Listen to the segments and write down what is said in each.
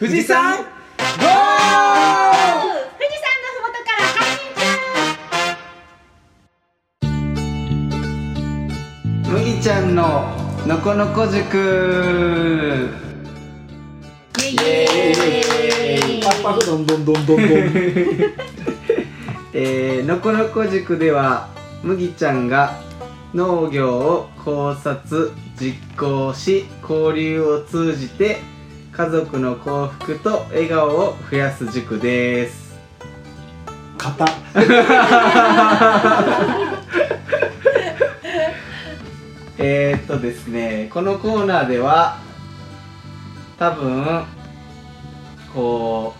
富士山ゴー！富士山のふもとから配信中麦ちゃんののこのこ塾。イエーイ。パッパフどんどんどんどんどんえー、のこのこ塾では麦ちゃんが農業を考察実行し交流を通じて家族の幸福と笑顔を増やす塾です。型。えー、っとですねこのコーナーでは多分こ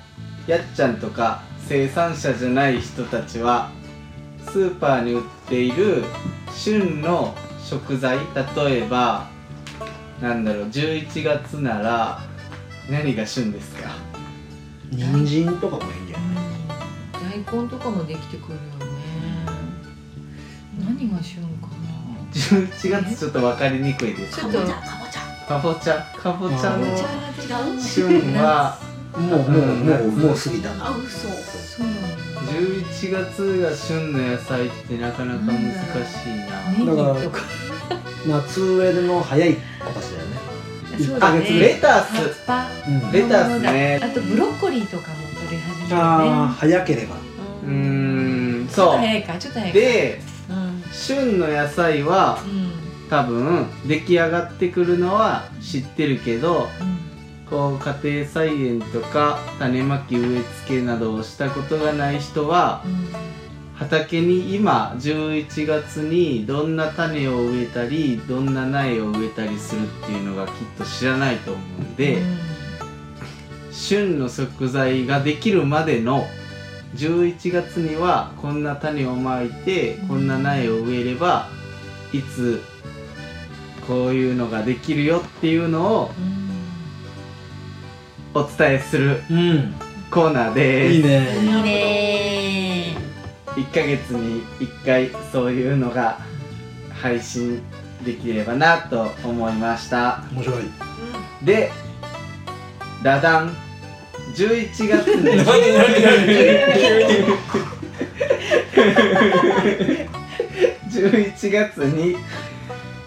うやっちゃんとか生産者じゃない人たちはスーパーに売っている旬の食材例えばなんだろう11月なら何が旬ですか？人参とかもいいんじゃない？大根とかもできてくるよね。何が旬かな？11月ちょっと分かりにくいです。かぼちゃかぼちゃ。かぼちゃかぼちゃの旬はもうもうもうもう過ぎたな。あ嘘。そうなんだ11月が旬の野菜ってなかなか難しいな。だか。ら夏植えの早い子たちだよねそうだね。あレタス葉っぱ。うんレタスね。あとブロッコリーとかも取り始めるね。ああ早ければ。うーんちょっとそ早いかちょっと早ういか。でうん。旬の野菜はうん。多分出来上がってくるのは知ってるけどうん。こう家庭菜園とか種まき植え付けなどをしたことがない人はうん畑に今11月にどんな種を植えたりどんな苗を植えたりするっていうのがきっと知らないと思うんで、うん。旬の食材ができるまでの11月にはこんな種をまいてこんな苗を植えればいつこういうのができるよっていうのをお伝えするうん。コーナーです。いいいいねね1ヶ月に1回そういうのが配信できればなと思いました。面白い。でダダン11月に。11月に。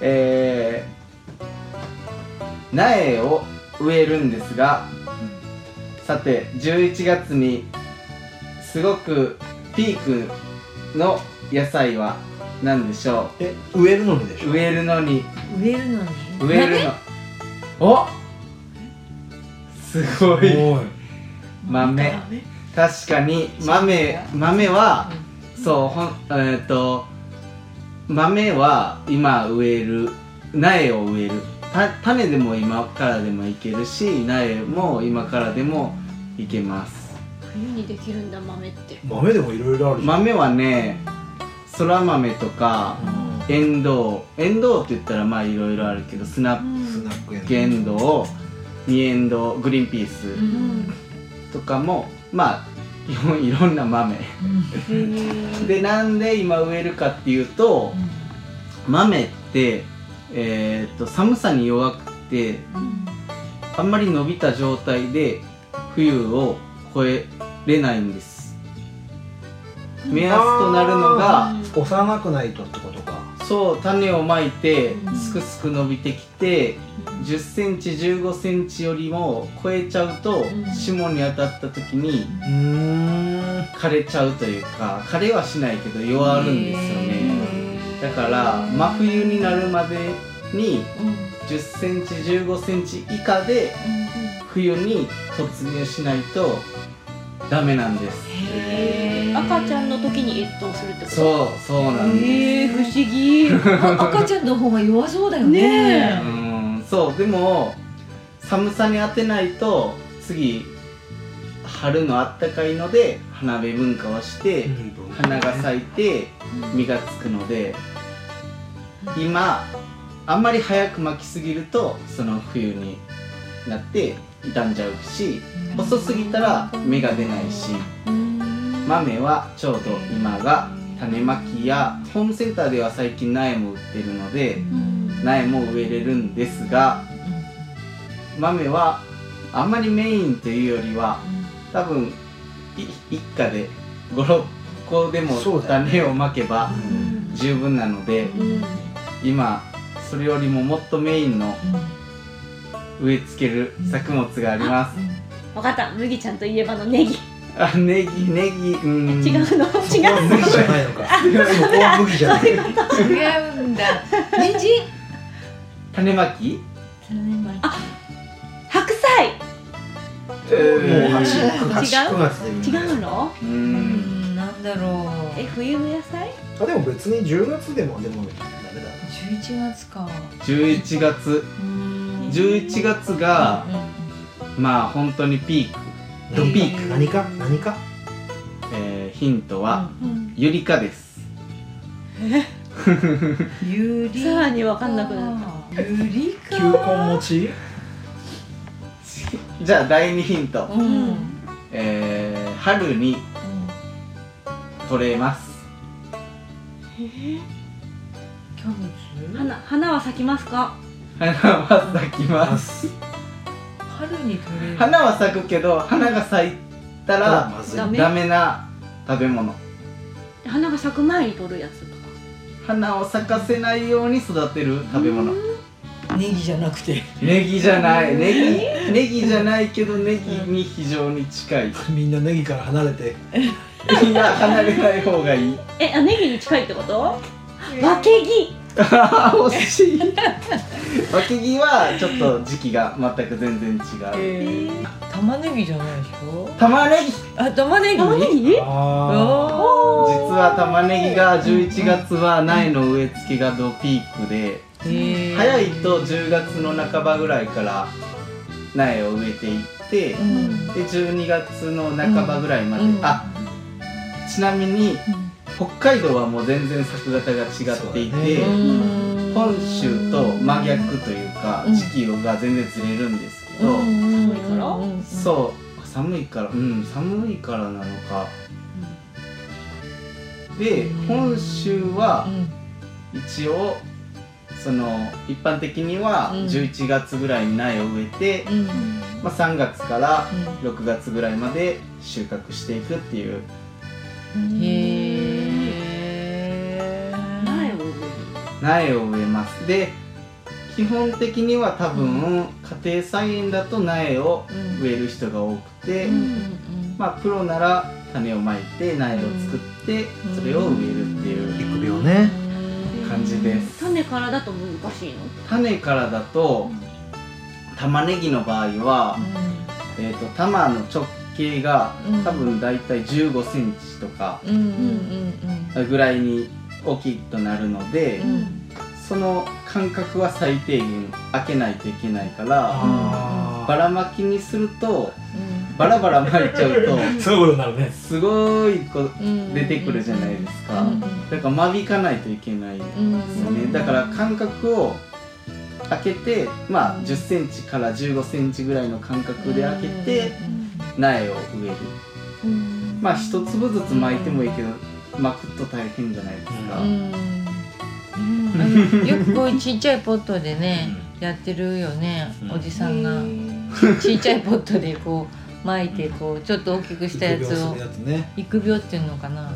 えー、苗を植えるんですがさて11月にすごくピークの野菜は何でしょえ植えるのにでしょ？う植えるのに。植えるのに？植えるの。おすごい。おい。豆。確かに豆豆はそうほんえっ、と豆は今植える。苗を植える。た種でも今からでもいけるし苗も今からでもいけます。冬にできるんだ豆って豆でもいろいろあるじゃん。豆はねそら豆とかうん。エンドウ。エンドウって言ったらまあいろいろあるけどスナッスナックプエンドウ。ミエンドウ。グリーンピーうスん。とかもまあ基本いろんな豆。うん。でなんで今植えるかっていうと豆って、えー、と寒さに弱くてあんまり伸びた状態で冬を越えれないんです目安となるのが幼くないとってことか。そう種をまいてうん。すくすく伸びてきて1 0ンチ1 5ンチよりも超えちゃうとうん。霜に当たった時にうーん。枯れちゃうというか枯れはしないけど弱るんですよね。だから真冬になるまでに1 0ンチ1 5ンチ以下で冬に突入しないとダメなんです赤ちゃんの時に越冬するってこと？そうそうなんです。えー、不思議。あ 赤ちゃんの方が弱そうだよね。ねうん。そうでも寒さに当てないと次春のあったかいので花芽分化をして花が咲いて実がつくので今あんまり早く巻きすぎるとその冬になって傷んじゃうし遅すぎたら芽が出ないし豆はちょうど今が種まきやホームセンターでは最近苗も売ってるので苗も植えれるんですが豆はあんまりメインというよりは多分い一家で56個でもそうだよね。種をまけばうん。十分なのでうん。今それよりももっとメインの植え付ける作物があります。わかった。麦ちゃんといえばのネギあネギネギうん。違うの？そこは違う麦じゃないのか。そこは麦じゃない。違うんだ。人参？種まき？白菜。えもうー。8違う8 9月でいいんだよ違うの？ううん。んなんだろう。え冬の野菜？あでも別に10月でもでもダメだな。11月か。11月。うん。11月がまあ本当にピークドピーク、何か？何か？えーヒントはうんユリ科です。ゆりさらにわかんなくなっゆりか球根餅じゃあ第2ヒント、うん。うんえー春に取れます。キャベツ？花花は咲きますか？花は咲きます春に取れる。花は咲くけど花が咲いたらまずい。ダメ。ダメな食べ物。花が咲く前に取るやつか。花を咲かせないように育てる食べ物。ネギじゃなくて。ネギじゃない。ネギネギじゃないけどネギに非常に近い。みんなネギから離れて。いや離れない方がいい。えあネギに近いってこと？わけぎ 惜しい。わけぎはちょっと時期が全く全然違う、えー。玉ねぎじゃないでしょ？玉ねぎ。あ玉ねぎ？玉ねぎ？実は玉ねぎが11月は苗の植え付けがドピークでー。早いと10月の半ばぐらいから苗を植えていってうん。で12月の半ばぐらいまで、うん。あちなみに北海道はもう全然作型が違っていて、うん本州と真逆というかうん。時期が全然ずれるんですけど、寒いから？うんそう。寒いからうん寒いからなのか。でうん。本州はうん。一応その一般的にはうん。11月ぐらいに苗を植えて、うん。まあ、3月から6月ぐらいまで収穫していくっていう。へ苗を植えます。で基本的には多分家庭菜園だと苗を植える人が多くて、まあプロなら種をまいて苗を作ってうん。それを植えるっていう育苗ね。感じです。種からだと難しいの？種からだと玉ねぎの場合は、えー、と玉の直径がうん。多分だいたい1 5センチとかうんうんうん。ぐらいに大きいとなるので、うん。その間隔は最低限開けないといけないからあばらまきにするとバラバラ巻いちゃうとー そういうことになるね。すごいこううん。出てくるじゃないですか、うん。だから間引かないといけないですうん。よね、だから間隔を開けてまあ1 0センチから1 5センチぐらいの間隔で開けて苗を植える。うん。まあ一粒ずつ巻いてもいいけど巻くと大変じゃないですか、よくこういうちっちゃいポットでねやってるよねうん。おじさんが。ちっちゃいポットでこう巻いてこうちょっと大きくしたやつを育苗ねっていうのかな。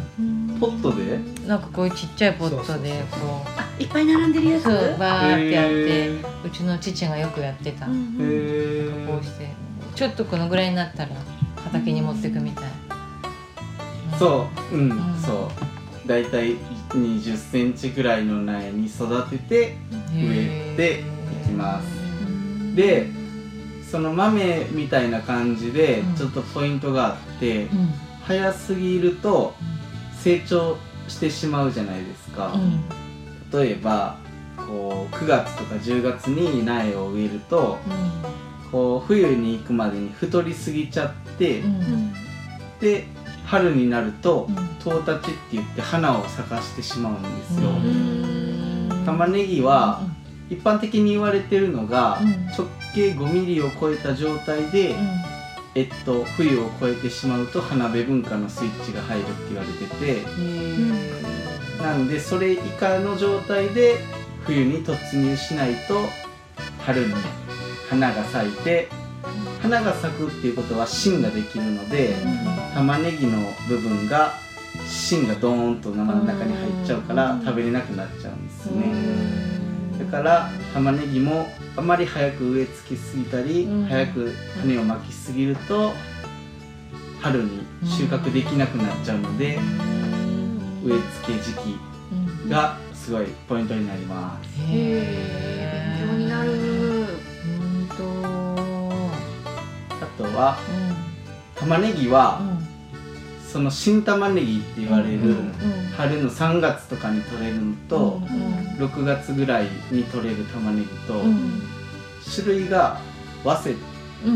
ポットで？なんかこういうちっちゃいポットでそうそうそうこあいっぱい並んでるやつ？うそうバーってやってへうちの父がよくやってた。うんうん。えこうしてちょっとこのぐらいになったら畑に持ってくみたいそう。うん、うん。そう。だいたい2 0センチぐらいの苗に育てて植えていきます。でその豆みたいな感じでうん。ちょっとポイントがあって、うん。早すぎると成長してしまうじゃないですか、うん。例えばこう9月とか10月に苗を植えるとこう冬に行くまでに太りすぎちゃって、うん。うん。で春になるとうん。トウタチって言って花を咲かしてしまうんですよ、うん。玉ねぎは一般的に言われてるのが、うん。直径5ミリを超えた状態で、えっと、冬を越えてしまうと花辺文化のスイッチが入るって言われてて。なんでそれ以下の状態で冬に突入しないと春に花が咲いて花が咲くっていうことは芯ができるので玉ねぎの部分が芯がドーンと生の中に入っちゃうから食べれなくなっちゃうんですね。だから玉ねぎもあまり早く植え付けすぎたり、うん。早く種をまきすぎると春に収穫できなくなっちゃうので、植え付け時期がすごいポイントになりますは玉ねぎはその新玉ねぎって言われる春の3月とかに取れるのと6月ぐらいに取れる玉ねぎと種類が早生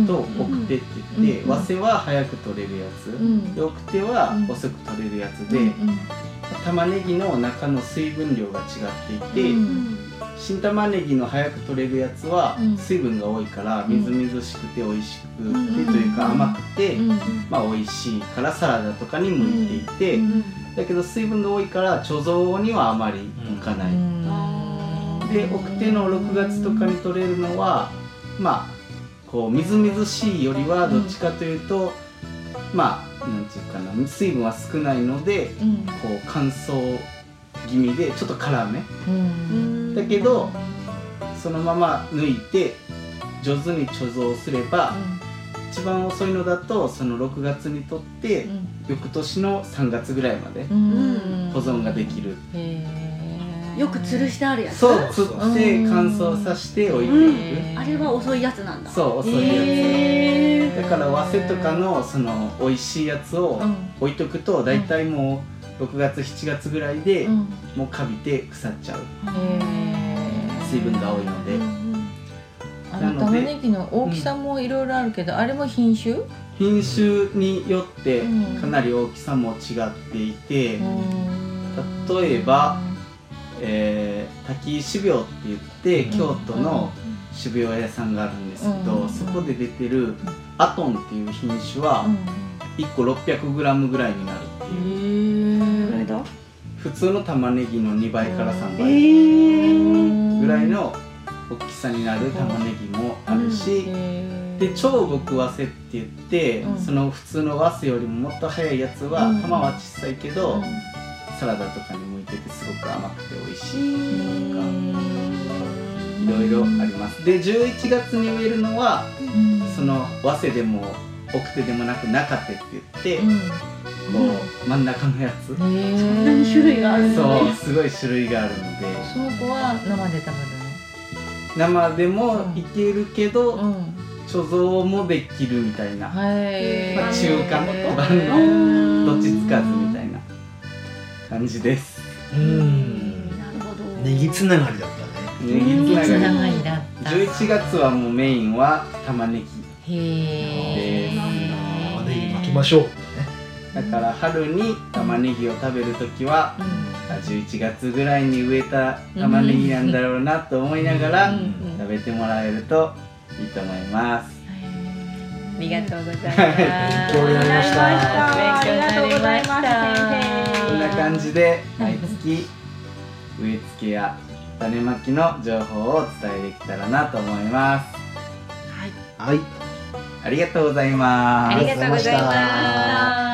と奥手って言ってうん。早生は早く取れるやつで奥手は遅く取れるやつで玉ねぎの中の水分量が違っていて新玉ねぎの早く取れるやつはうん。水分が多いからみずみずしくて美味しくうんてというか甘くてうん。まあ美味しいからサラダとかに向いていてだけど水分が多いから貯蔵にはあまり向かない。で奥手の6月とかに取れるのはまあこうみずみずしいよりはどっちかというと、まあなんていうかな水分は少ないのでこう乾燥気味でちょっと辛め。だけどそのまま抜いて上手に貯蔵すれば一番遅いのだとその6月にとって翌年の3月ぐらいまで保存ができる。よく吊るしてあるやつ？そうつって乾燥させて置いていく、あれは遅いやつなんだ。そう遅いやつ、だから早生とかのその美味しいやつを置いとくと大体もう6月7月ぐらいでもうカビて腐っちゃう。水分が多いので。あの玉ねぎの大きさもいろいろあるけど、あれも品種？品種によってうん。かなり大きさも違っていて、例えば、えー、滝石病って言って、うん。京都の種苗屋さんがあるんですけど、うん。そこで出てるアトンっていう品種は1個 600g ぐらいになるっていう、これだ普通の玉ねぎの2倍から3え倍ー。ぐらいの大きさになる玉ねぎもあるし、で超極早生って言って、うん。その普通の早生よりももっと早いやつは、うん。玉は小さいけど、サラダとかに向いててすごく甘くて美味しいとか、いろいろあります。で11月に植えるのはその早生でも奥手でもなく中手って言って、こう真ん中のやつ、そんんなに種類があるんだねそう すごい種類があるので。その子は生で食生でもいけるけど、貯蔵もできるみたいな、はいまあ、中間うん。のどっちつかずみたいな感じです。うん。なるほどネギつながりだったね。ネギつながり。だった。11月はもうメインは玉ねぎへえ巻きましょうだから春に玉ねぎを食べる時はあ11月ぐらいに植えた玉ねぎなんだろうなと思いながらうん。食べてもらえるといいと思います。ありがとうございます。勉強になりました。ありがとうございますこん先な感じで毎月植え付けや種まきの情報をお伝えできたらなと思います。はい。ありがとうございます。ありがとうございあます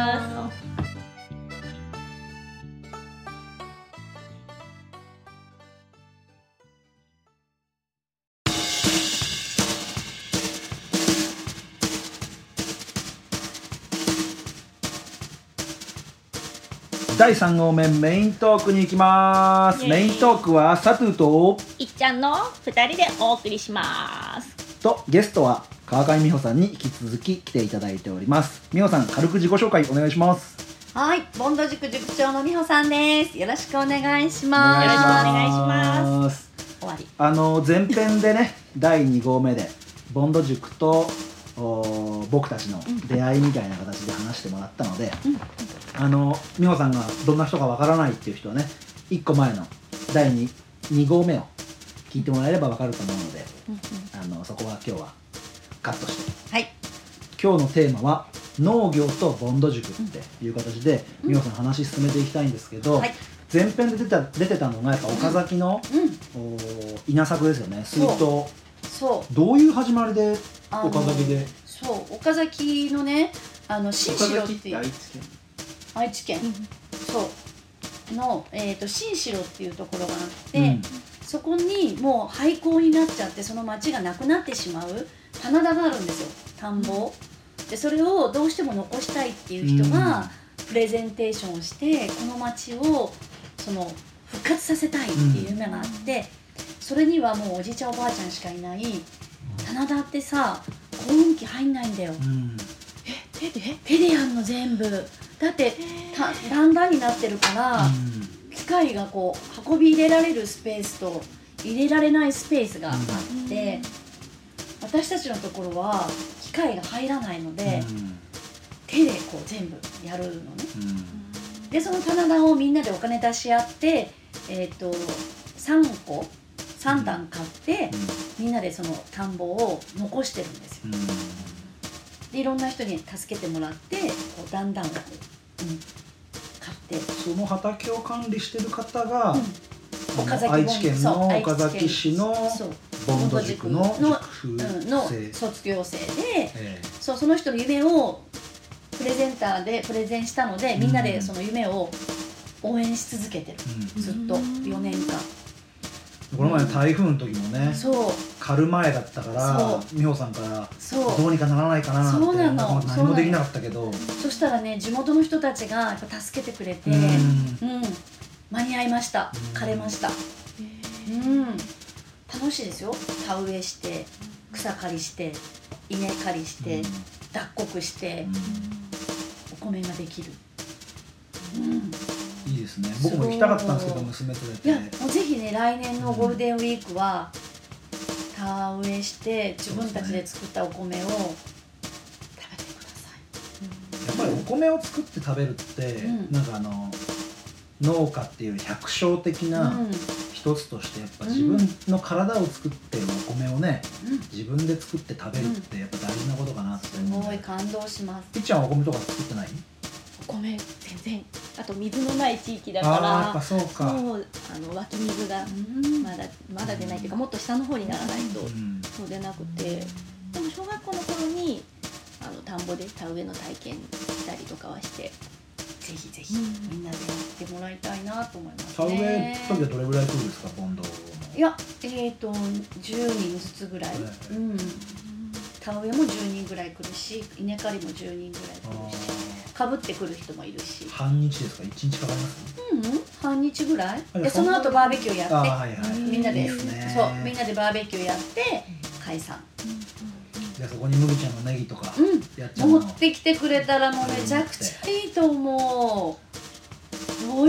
第3号目メイントークに行きます。イエイ。メイントークはサトゥといっちゃんの二人でお送りしますとゲストは川上美穂さんに引き続き来ていただいております。美穂さん軽く自己紹介お願いします。はい、ボンド塾塾長の美穂さんです。よろしくお願いしおます。よろしくお願いしまます。終わりあの前編でね第2号目でボンド塾とお僕たちの出会いみたいな形で話してもらったので、あの美穂さんがどんな人かわからないっていう人はね1個前の第 2, 2号目を聞いてもらえればわかると思うので、あのそこは今日はカットして。はい、今日のテーマは農業とボンド塾っていう形で美穂さん話進めていきたいんですけど、はい。前編で出た出てたのがやっぱ岡崎の、うん、お稲作ですよね。水筒。そどういう始まりで岡崎で？そう。岡崎のねあの新城っていう愛知県。そう。の、えー、と新城っていうところがあって、うん。そこにもう廃校になっちゃってその町がなくなってしまう棚田があるんですよ。田んぼ、でそれをどうしても残したいっていう人がプレゼンテーションをしてこの町をその復活させたいっていう夢があって、それにはもうおじいちゃんおばあちゃんしかいない棚田ってさ耕運機入んないんだよ、うん。手で手でやんの全部だってた段々になってるから、機械がこう運び入れられるスペースと入れられないスペースがあって、私たちのところは機械が入らないので、手でこう全部やるのね。でその棚田をみんなでお金出し合ってえっ、と3個3段買って、みんなでその田んぼを残してるんですよでいろんな人に助けてもらってこうだんだんう、うん、買って。その畑を管理してる方が、うん。愛知県の岡崎市のボンド塾のの塾うんの生。卒業生でえそうその人の夢をプレゼンターでプレゼンしたのでみんなでその夢を応援し続けてる。えずっと4年間この前の台風の時もねそう。狩る前だったからそ美穂さんからそう。どうにかならないかななんてそうなの。何もできなかったけど。そしたらね地元の人たちがやっぱ助けてくれてううん。ん間に合いました。うん。枯れました。うん。楽しいですよ。田植えして草刈りして稲刈りして脱穀してお米ができる。うんですね。僕も行きたかったんですけど娘連れいやてもうぜひね来年のゴールデンウィークは田植えして自分たちで作ったお米を食べてくださやっぱりお米を作って食べるって、うん。なんかあの農家っていう百姓的い、なうん。一つとしてやっぱうん。自分の体を作ってるお米をねうん、自分で作って食べるってやっぱ大事なことかなってうごい感動します。ピッちゃんはお米とか作ってない？お米全然あと水のない地域だからそうか。そうあの湧き水がうん。まだまだ出ないっていうかもっと下の方にならないとうん。そう出なくてでも小学校の頃にあの田んぼで田植えの体験したりとかはしてぜひぜひみんなでやってもらいたいなと思います田植え時はどれぐらい来るんですかボンドの。いやえっ、と10人ずつぐらい、ね。うん。田植えも10人ぐらい来るし稲刈りも10人ぐらい来るしかぶってくる人もいるし。半日ですか？一日かかります？うん半日ぐらい？あでその後バーベキューやって。はいはい。みんなでいいですね。そうみんなでバーベキューやって解散。じゃあそこに麦ちゃんのネギとかうやっちゃうんの？持ってきてくれたらもうめちゃくちゃいいと思う。大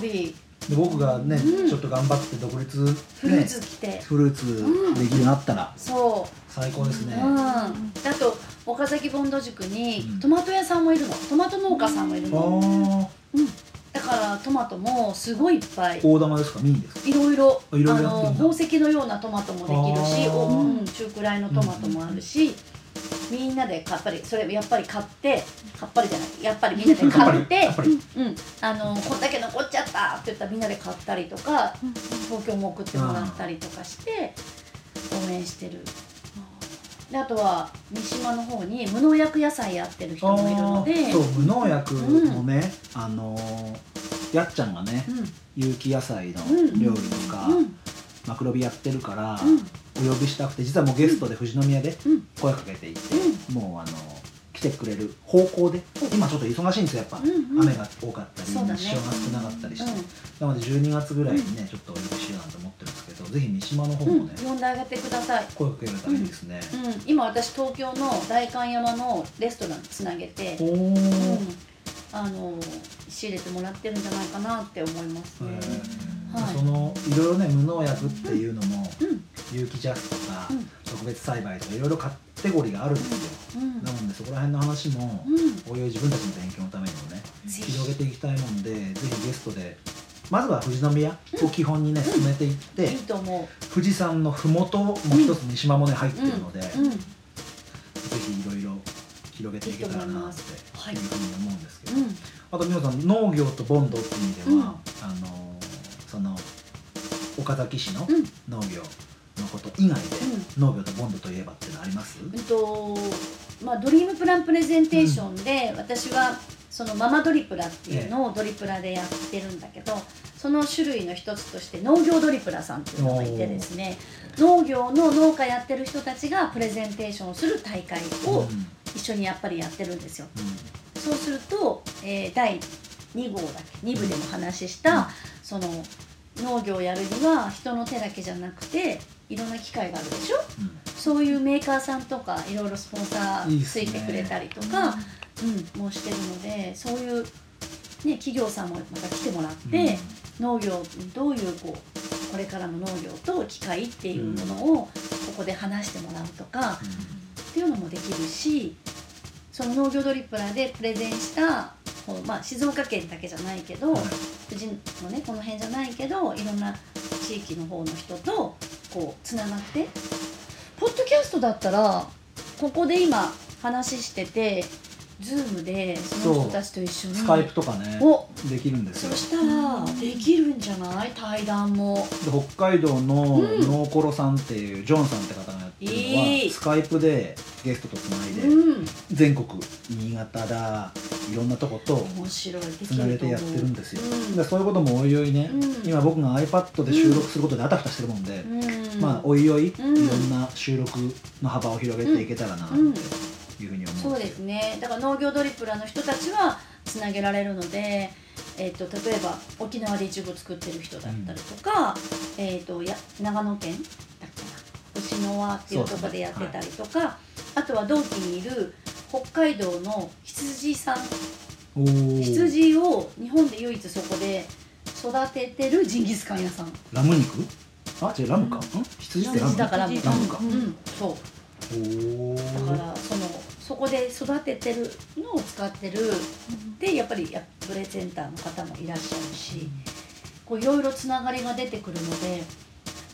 喜び。で僕がね、うん。ちょっと頑張って独立ねフルーツ来て、フルーツできるようになったらそう。最高ですね、うん、あと岡崎ボンド塾にうん。トマト屋さんもいるの。トマト農家さんもいるあのーだからトマトもすごいいっぱい。大玉ですか？ミニですか？いろいろいろいろあの宝石のようなトマトもできるしうん、中くらいのトマトもあるし、みんなでやっぱりそれやっぱり買ってやっぱりじゃない。やっぱりみんなで買ってうん、あのこんだけ残っちゃったって言ったらみんなで買ったりとか東京も送ってもらったりとかして応援してるであとは三島の方に無農薬野菜やってる人もいるので。そう無農薬のね、あのーやっちゃんがねうん。有機野菜のうん。料理とか、うん。マクロビやってるから、うん。お呼びしたくて実はもうゲストで富士宮でうん。声かけていて、もうあの来てくれる方向で今ちょっと忙しいんですよやっぱ、うんうん。雨が多かったり、そうだね。潮が少なかったりして、うん。なので12月ぐらいにね、ちょっとお呼びしようなんて思ってるぜひ三島の方もね、うん、呼んであげてください、声かけられたらいいですね、うん、今私東京の代官山のレストランつなげて、おあの仕入れてもらってるんじゃないかなって思いますね、はい。そのいろいろね無農薬っていうのも、うん。有機ジャスとか、うん。特別栽培とかいろいろカテゴリーがあるんですよ、うん。なのでそこら辺の話も、うん。おいおい自分たちの勉強のためにもね広げていきたいもんでぜひゲストでまずは富士宮を基本にね進めていって、いい富士山の麓も一つ三島もね入ってう、るので、ぜひいろいろ広げていけたらなっていうふうに思うんですけど、うん。あと皆さん農業と凡努っていう意味では、うん。あのその岡崎市のうん。農業のこと以外で、農業と凡努といえばっていうのあります、うんとまあ、ドリームプランプレゼンテーションで、私はそのママドリプラっていうのをドリプラでやってるんだけど、その種類の一つとして農業ドリプラさんっていうのがいてですね。農業の農家やってる人たちがプレゼンテーションをする大会を一緒にやっぱりやってるんですよ。そうすると、えー、第2号だけ2部でも話した、その農業をやるには人の手だけじゃなくていろんな機械があるでしょ？そういうメーカーさんとかいろいろスポンサーついてくれたりとかうん、もうしてるのでそういう、ね、企業さんもまた来てもらって、農業どういうこうこれからの農業と機械っていうものをここで話してもらうとか、っていうのもできるしその農業ドリプラでプレゼンしたこう、まあ、静岡県だけじゃないけど、はい。富士のねこの辺じゃないけどいろんな地域の方の人とこうつながって。ポッドキャストだったらここで今話しててズームでその人たちと一緒に。スカイプとかねお。できるんですよ。そしたらできるんじゃない？対談も。で北海道のうん。ノーコロさんっていうジョンさんって方がやってるのは、いい。スカイプでゲストとつないで、うん。全国新潟だいろんなとこと面白いでつきると思う。なげてやってるんですよ、うん。でそういうこともおいおいね、うん。今僕が iPad で収録することであたふたしてるもんで、うん。まあおいおいいうんろんな収録の幅を広げていけたらな。っていうふうに思そううんですね。だから農業ドリプラの人たちはつなげられるので、えー、と例えば沖縄でいちご作ってる人だったりとか、えー、とや長野県だっけな牛の輪っていうところでやってたりとか、あとは同期にいる北海道の羊さん。羊を日本で唯一そこで育ててるジンギスカン屋さん。ラム肉？あ違うラムか、ん。羊ってラム？だからラムか、うん。そう。おー。だからそのそこで育ててるのを使ってる。でやっぱりやプレゼンターの方もいらっしゃるしこういろいろつながりが出てくるので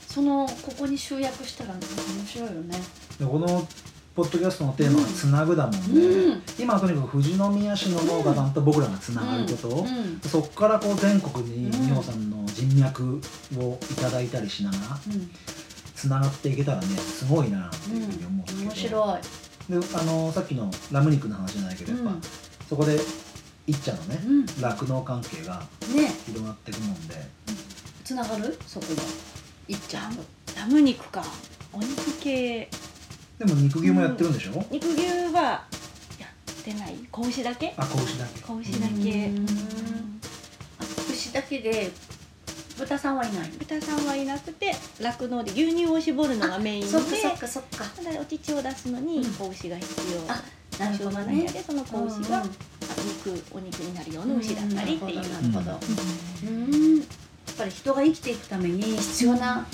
そのここに集約したら面白いよね。でこのポッドキャストのテーマが「つなぐ」だもんね、うん。今はとにかく富士宮市の農家さんと僕らがつながること、うん。そこからこう全国にうん美穂さんの人脈をいただいたりしながらうん。つながっていけたらねすごいなっていうふうに思うん。面白い。であのさっきのラム肉の話じゃないけどやっぱ、うんそこでいっちゃんのねうん。酪農、関係がね。広がっていくもんで。つながる？そこにいっちゃんと。ラム肉か。お肉系。でも肉牛もやってるんでしょ、肉牛はやってない。子牛だけ？あ子牛だけ。子牛だけ。うん。あ牛だけで豚さんはいない豚さんはいなくて酪農で牛乳を絞るのがメインでそっかそっかそっか。ただお乳を出すのにうん。子牛が必要。あなるほどしょうがねないのでその子牛がうんあ肉お肉になるような牛だったりっていう、なるほどなるほど。うん。やっぱり人が生きていくために必要な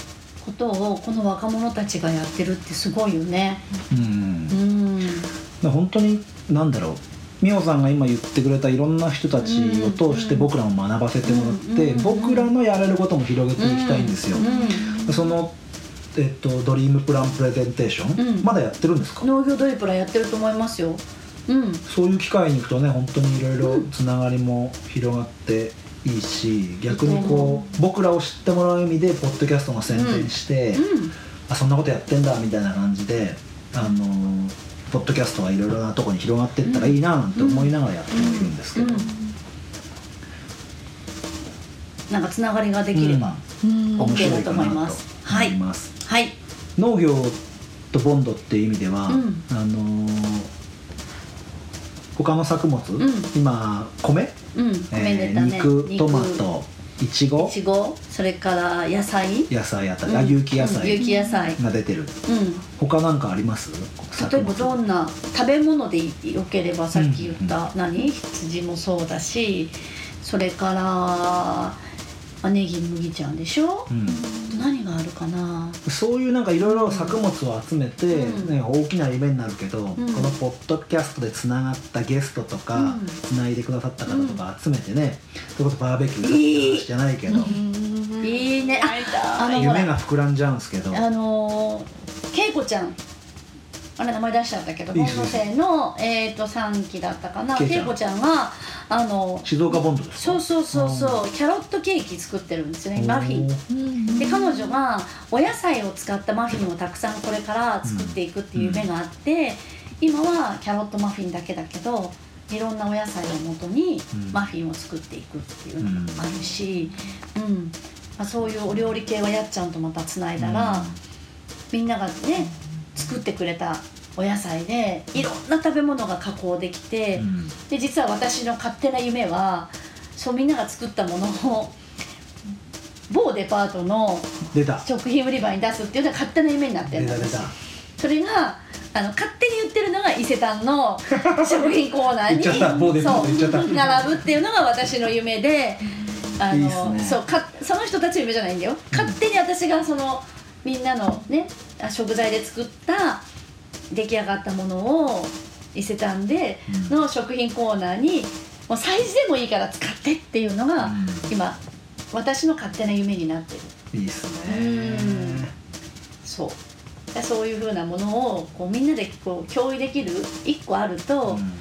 ことをこの若者たちがやってるってすごいよね。うん。うん。で本当に何だろう美穂さんが今言ってくれたいろんな人たちを通して僕らも学ばせてもらって、うん僕らのやれることも広げていきたいんですよ、うその、えっと、ドリームプランプレゼンテーション、うん。まだやってるんですか？ん農業ドリプラやってると思いますよ。うん。そういう機会に行くとね本当にいろいろつながりも広がっていいし逆にこう僕らを知ってもらう。意味でポッドキャストの宣伝して、うんあそんなことやってんだみたいな感じであのーポッドキャストがいろいろなとこに広がっていったらいいななんて思いながらやってもいるんですけど、うん。なんかつながりができれば、うん。面白いかなとと思います。はい。はい農業とボンドっていう意味では、うん。あのー他の作物、ん。今米、うん。米えー肉トマトいちご？いちご？それから野菜？野菜あたり、うんあ有機野うん有菜機野菜。が出てる、うん。他なんかあります？例えばどんんな？食べ物でよければさっき言った、何？羊もそうだしそれからあネギ麦ちゃんでしょ、うん。何があるかな？そういうなんかいろいろ作物を集めて、うん。ね、大きな夢になるけど、ん。このポッドキャストでつながったゲストとか、うん。つないでくださった方とか集めてね、それこそバーベキューだって話じゃないけど、いい。ね。ああの夢が膨らんじゃうんですけど。あのー、けいこちゃんあれ名前出しちゃったけどいいですボンド生の、えー、と3期だったかな。恵子ちゃん。があの静岡ボンドですか？そうそうそうそうキャロットケーキ作ってるんですよねマフィン。うんで彼女がお野菜を使ったマフィンをたくさんこれから作っていくっていう夢があって、今はキャロットマフィンだけだけどいろんなお野菜をもとにうん。マフィンを作っていくっていうのがあるし、うん。まあ、そういうお料理系はやっちゃんとまたつないだら、みんながね作ってくれたお野菜でいろんな食べ物が加工できて、うん。で実は私の勝手な夢はそうみんなが作ったものを某デパートの出た。食品売り場に出すっていうのが勝手な夢になってるんですそれがあの勝手に言ってるのが伊勢丹の食品コーナーにそう並ぶっていうのが私の夢であのね。そうかその人たちの夢じゃないんだよ。勝手に私がそのみんなのねあ食材で作った出来上がったものを伊勢丹での食品コーナーにもうサイズでもいいから使ってっていうのが、うん。今私の勝手な夢になってる。いいっすうん。ねそう。でそういうふうなものをこうみんなでこう共有できる一個あると、うん。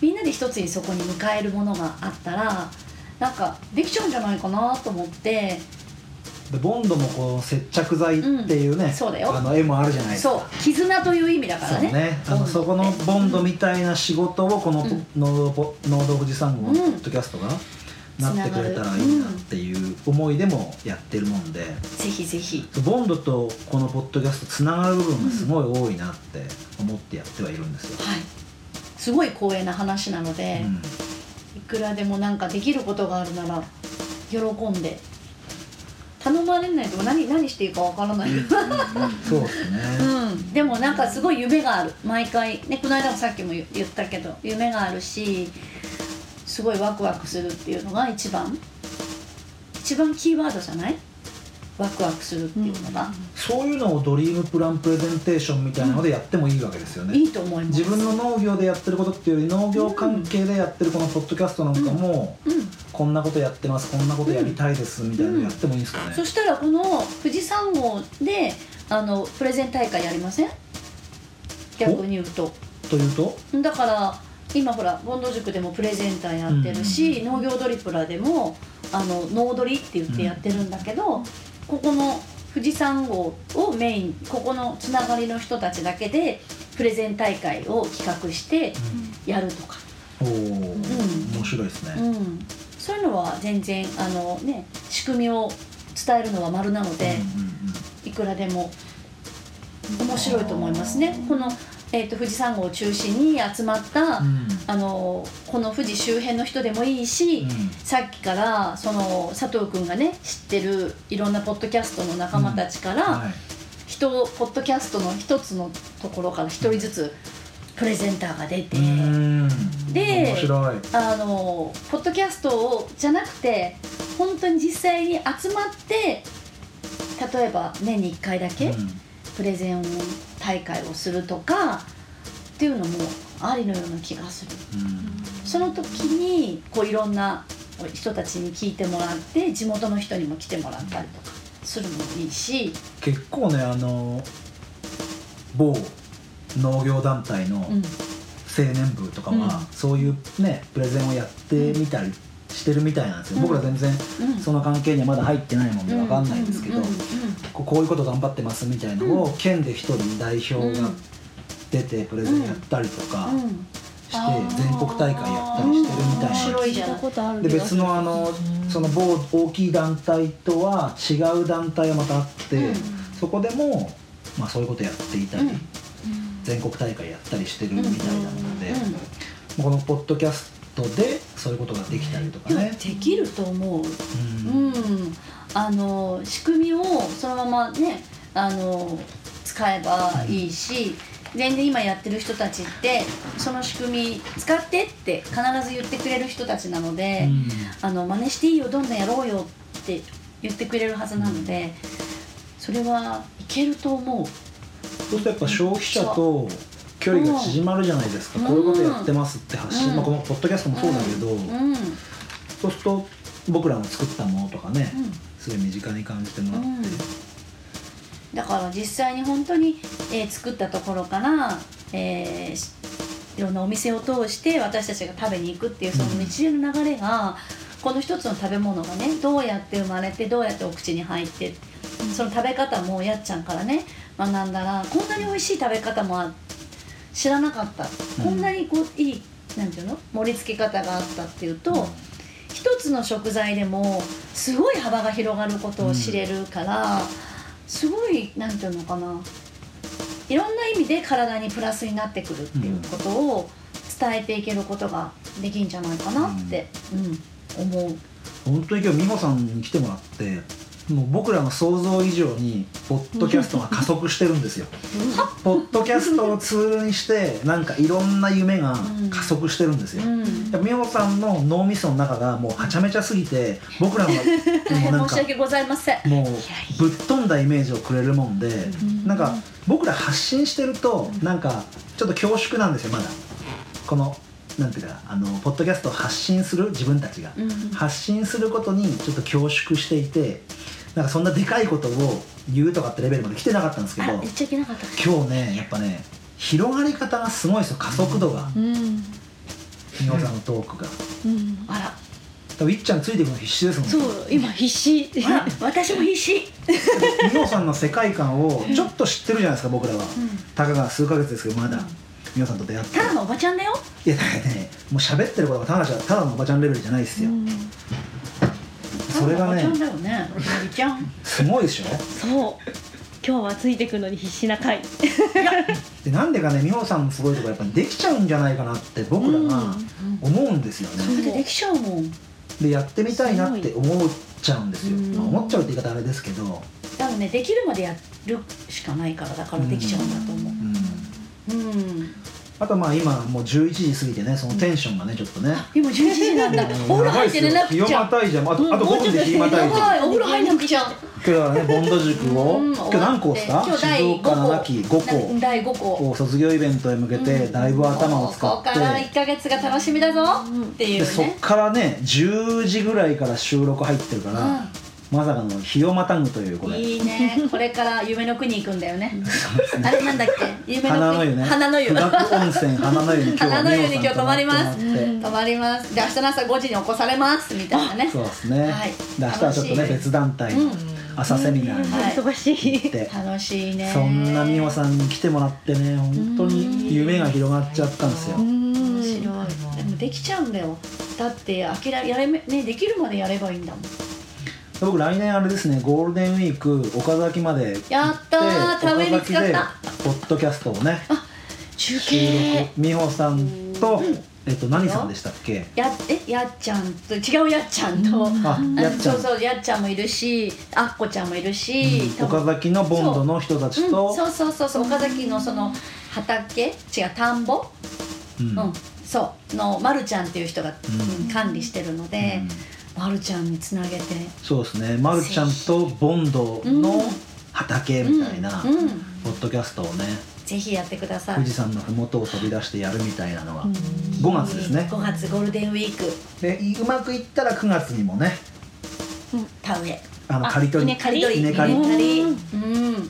みんなで一つにそこに迎えるものがあったらなんかできちゃうんじゃないかなと思ってでボンドもこう接着剤っていうね、うんそうだよ。あの絵もあるじゃないですか。そう。絆という意味だからね。ね。あのそこのボンドみたいな仕事をこのうん。農道富士山号のポッドキャストがなってくれたらいいなっていう思いでもやってるもんで、ぜひぜひ。ボンドとこのポッドキャストつながる部分がすごい多いなって思ってやってはいるんですよ。はい。すごい光栄な話なので、うん。いくらでもなんかできることがあるなら喜んで頼まれないと何何していいかわからない、そうですね、うん、でもなんかすごい夢がある。毎回。ねこの間もさっきも言言ったけど夢があるしすごいワクワクするっていうのが一番。一番キーワードじゃない？ワクワクするっていうのが、そういうのをドリームプランプレゼンテーションみたいなのでやってもいいわけですよね。いいと思います。自分の農業でやってることっていうより農業関係でやってるこのポッドキャストなんかも、うん。こんなことやってますこんなことやりたいですみたいなのやってもいいんですかね、そしたらこの富士山号であのプレゼン大会やりません？逆に言うと。というと？だから今ほらボンド塾でもプレゼンターやってるし、農業ドリプラでもあの農ドリって言ってやってるんだけど、ここの富士山号をメインここのつながりの人たちだけでプレゼン大会を企画してやるとか、おお、面白いですね、うん、そういうのは全然あの、ね、仕組みを伝えるのは丸なので、いくらでも面白いと思いますね。この、えー、と富士山号を中心に集まった、うん。あのこの富士周辺の人でもいいし、うん。さっきからその佐藤君がね知ってるいろんなポッドキャストの仲間たちから、はい。人ポッドキャストの一つのところから一人ずつプレゼンターが出て、うん。であのポッドキャストをじゃなくて本当に実際に集まって例えば年に1回だけうんプレゼン大会をするとかっていうのもありのような気がする。その時にこういろんな人たちに聞いてもらって地元の人にも来てもらったりとかするのもいいし、結構ねあの某農業団体のうん、青年部とかは、うん。そういうねプレゼンをやってみたりしてるみたいなんですよ、うん。僕ら全然うん。その関係にはまだ入ってないもんで分かんないんですけど、こうこういうこと頑張ってますみたいなのを、県で一人代表が出てプレゼンやったりとかして、全国大会やったりしてるみたいな。白いじゃん。で別のあのその某大きい団体とは違う団体がまたあって、うん。そこでも、まあ、そういうことやっていたり、うん。全国大会やったりしてるみたいなので、うん。このポッドキャストでそういうことができたりとかね。できると思う。うんうん、あの仕組みをそのままねあの使えばいいし全然今やってる人たちってその仕組み使ってって必ず言ってくれる人たちなので、うんあの真似していいよどんどんやろうよって言ってくれるはずなので、それはいけると思う。そうするとやっぱ消費者と距離が縮まるじゃないですか、うん。こういうことやってますって発信、うん。まあ、このポッドキャストもそうだけど、うん。そうすると僕らの作ったものとかね、うん。すごい身近に感じてもらって、うん。だから実際に本当に、えー作ったところから、えーしいろんなお店を通して私たちが食べに行くっていうその日常の流れが、この一つの食べ物がねどうやって生まれてどうやってお口に入ってその食べ方もやっちゃんからね学んだらこんなに美味しい食べ方もあ知らなかった、こんなにこういいなんていうの？盛り付け方があったっていうと、一つの食材でもすごい幅が広がることを知れるから、すごいなんていうのかな。いろんな意味で体にプラスになってくるっていうことを伝えていけることができるんじゃないかなって、うん思う。本当に今日美穂さんに来てもらってもう僕らの想像以上にポッドキャストが加速してるんですよ。ポッドキャストをツールにしてなんかいろんな夢が加速してるんですよ、うん。美穂さんの脳みその中がもうはちゃめちゃすぎて僕らのもうなんか 申し訳ございません。もうぶっ飛んだイメージをくれるもんで、なんか僕ら発信してるとなんかちょっと恐縮なんですよまだ。このなんていうかあのポッドキャストを発信する自分たちが、うん。発信することにちょっと恐縮していてなんかそんなでかいことを言うとかってレベルまで来てなかったんですけどあ言っちゃいけなかった。今日ねやっぱね広がり方がすごいですよ。加速度が。うん。美穂さんのトークが。うん。あら、多分いっちゃんついていくの必死ですもんそう今必死。私も必死。美穂さんの世界観をちょっと知ってるじゃないですか僕らは、たかが数ヶ月ですけどまだ。美穂さんと出会って。ただのおばちゃんだよ。いやだからねもう喋ってることがただただのおばちゃんレベルじゃないですよ、それがねね。おばちゃん。すごいでしょ？そう今日はついてくのに必死な回でなんでかね美穂さんのすごいところやっぱりできちゃうんじゃないかなって僕らが思うんですよね、だってできちゃうもん。でやってみたいなって思っちゃうんですよ、うんまあ思っちゃうって言い方あれですけど、多分ね、できるまでやるしかないから、だからできちゃうんだと思うんう。うん。あとまあ今もう11時過ぎてねそのテンションがねちょっとね、今11時なんだ。お風呂入って寝なくちゃ。またいじゃん。あとあと5分で日またいじゃん。お風呂入んなくちゃ。今日はねボンド塾を、うん。今日何校ですか今日第静岡5校7期5校第5校。を卒業イベントへ向けてだいぶ頭を使ここって、から1ヶ月が楽しみだぞっていうでそっね。からね10時ぐらいから収録入ってるから、うんまさかの日をまたぐというこれいいね。これから夢の国行くんだよね。あれなんだっけ？夢の国。花の湯ね花の湯。温泉花の湯に今日は花の湯に今日泊まります泊まります。で明日の朝5時に起こされますみたいなね。そうですね、はいで明日はちょっとね別団体の朝セミナーにはい忙しい楽しいね。そんな美穂さんに来てもらってね本当に夢が広がっちゃったんですよ、面白い。でもできちゃうんだよ。だって諦めやれめねできるまでやればいいんだもん。僕来年あれですねゴールデンウィーク岡崎まで行ってやったー田植えに使った。ポッドキャストをね中収継録。美穂さんと、えっと何さんでしたっけ？やえやっちゃんと違うやっちゃんと。ああやっちゃん。そうそうやっちゃんもいるしあっこちゃんもいるし、うん。岡崎のボンドの人たちと。そう,、うん、そうそうそう岡崎のその畑？違う田んぼ、うん。うん。そう。のまるちゃんっていう人が、うん。うん管理してるので、まるちゃんにつなげて。そうですね、ま、るちゃんとボンドの畑みたいなポッドキャストをねぜひやってください。富士山の麓を飛び出してやるみたいなのが5月ですね。5月ゴールデンウィーク。でいうまくいったら9月にもね田植え。あの刈り取り。稲刈り。取り稲刈り。稲刈り。うん。ね。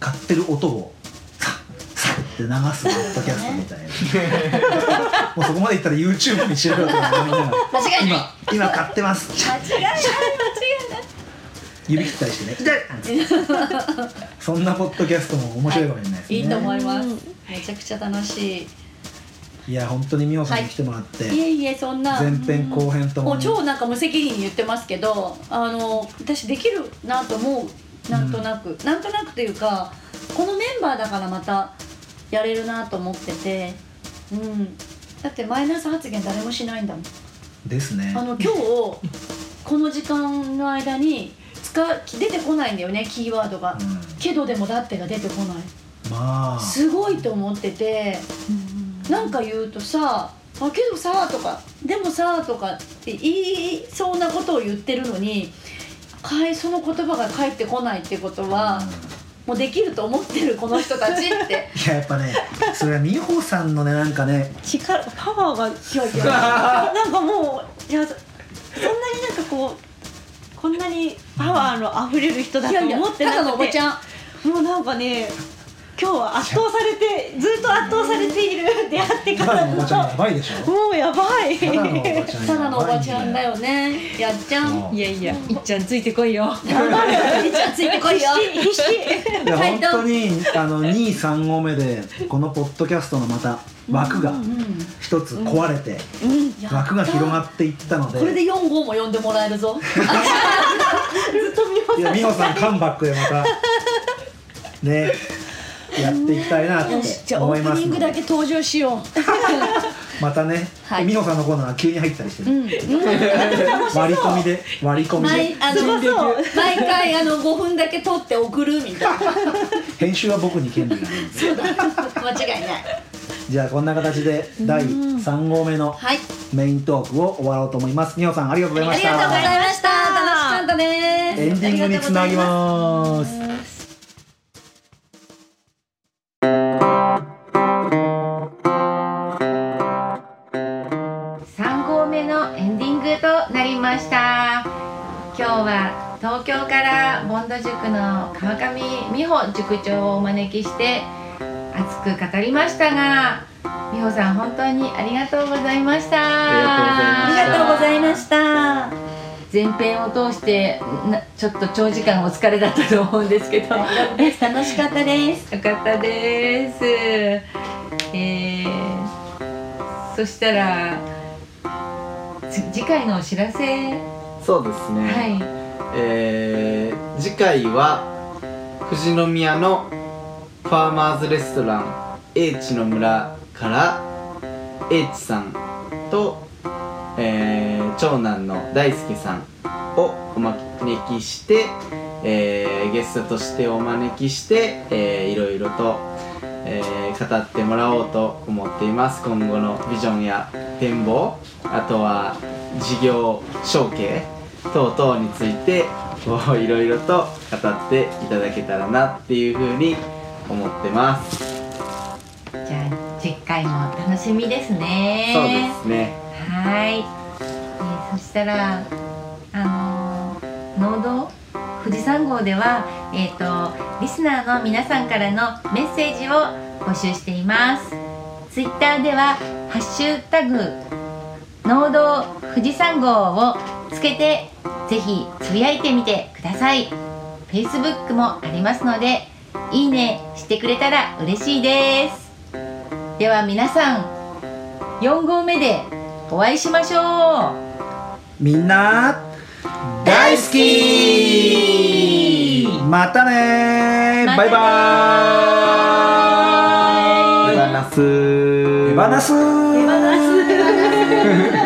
買ってる音をって流すポッドキャストみたいな。もうそこまでいったら YouTube にしろよとか思いながら間違いない。今今買ってます。間違いない。間違いない指切ったりしてね。痛い。そんなポッドキャストも面白いかもしれないですね、いいと思います。めちゃくちゃ楽しい。いや本当に美穂さんに来てもらって、い。えいえそんな。前編後編とも。にもう超なんか無責任に言ってますけどあの私できるなと思う。なんとなく、なんとなくというかこのメンバーだからまたやれるなと思ってて。うん。だってマイナス発言誰もしないんだもん。ですね。あの今日この時間の間に使出てこないんだよねキーワードが、うん。けどでもだってが出てこない。まあ。すごいと思ってて。なんか言うとさ「あけどさ」とか「でもさ」とかって言いそうなことを言ってるのにかえその言葉が返ってこないってことは、もうできると思ってるこの人たちって。いややっぱねそれは美穂さんのねなんかね力パワーがいやいや なんかもういやそそんなになんかこうこんなにパワーの溢れる人だといやいや思ってなただのおくてばちゃん。もうなんかね今日は圧倒されてずっと圧倒されている出会ってたからだのおばちゃんやばいでしょもうやばい。ただのおばちゃんただのおばちゃん。だよよねやっちゃんいやいやいっちゃんついてこいよ。頑張るじゃあついてこいよ。必死 本当にあの2位3号目でこのポッドキャストのまた枠が一つ壊れて枠が広がっていったので。これで4号も呼んでもらえるぞ。いや美穂さんカムバックでまた。ねやっていきたいなってよしじゃあオ思いープニングだけ登場しよまたねはい。美穂さんのコーナーが急に入ったりしてね。ううん。割り込みで割り込みで。毎あの毎回あの5分だけ撮って送るみたいな。編集は僕に権利があるんで。そうだ。間違いない。じゃあこんな形で第3号目のはい。メイントークを終わろうと思います。美穂さんありがとうございました。ありがとうございました。楽しかったですエンディングにつなぎます京からボンド塾の川上美穂塾長をお招きして熱く語りましたが美穂さん本当にありがとうございました。ありがとうございました。前編を通してなちょっと長時間お疲れだったと思うんですけど。よか楽しかったです。ったです。えー、そしたらつ次回のお知らせ。そうですね、はいえー次回は富士宮のファーマーズレストラン H の村から H さんと、えー長男の大輔さんをお招きして、えーゲストとしてお招きして、えーいろいろと、えー語ってもらおうと思っています。今後のビジョンや展望あとは事業承継等々についてこういろいろと語っていただけたらなっていうふうに思ってます、じゃあ次回も楽しみですね。そうですね。はい、えーそしたらあのー農道富士山号では、えー、とリスナーの皆さんからのメッセージを募集しています。ツイッターでは「ハッシュタグ農道富士山号」をつけてぜひつぶやいてみてください。Facebook もありますのでいいねしてくれたら嬉しいです。では皆さん4号目でお会いしましょう。みんな大好き。またね。またね。バイバーイ。手放す。手放す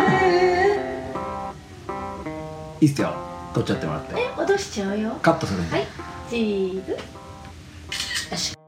いいっすよ取っちゃってもらって。落としちゃうよ。カットするんで。はい。チーズ。よし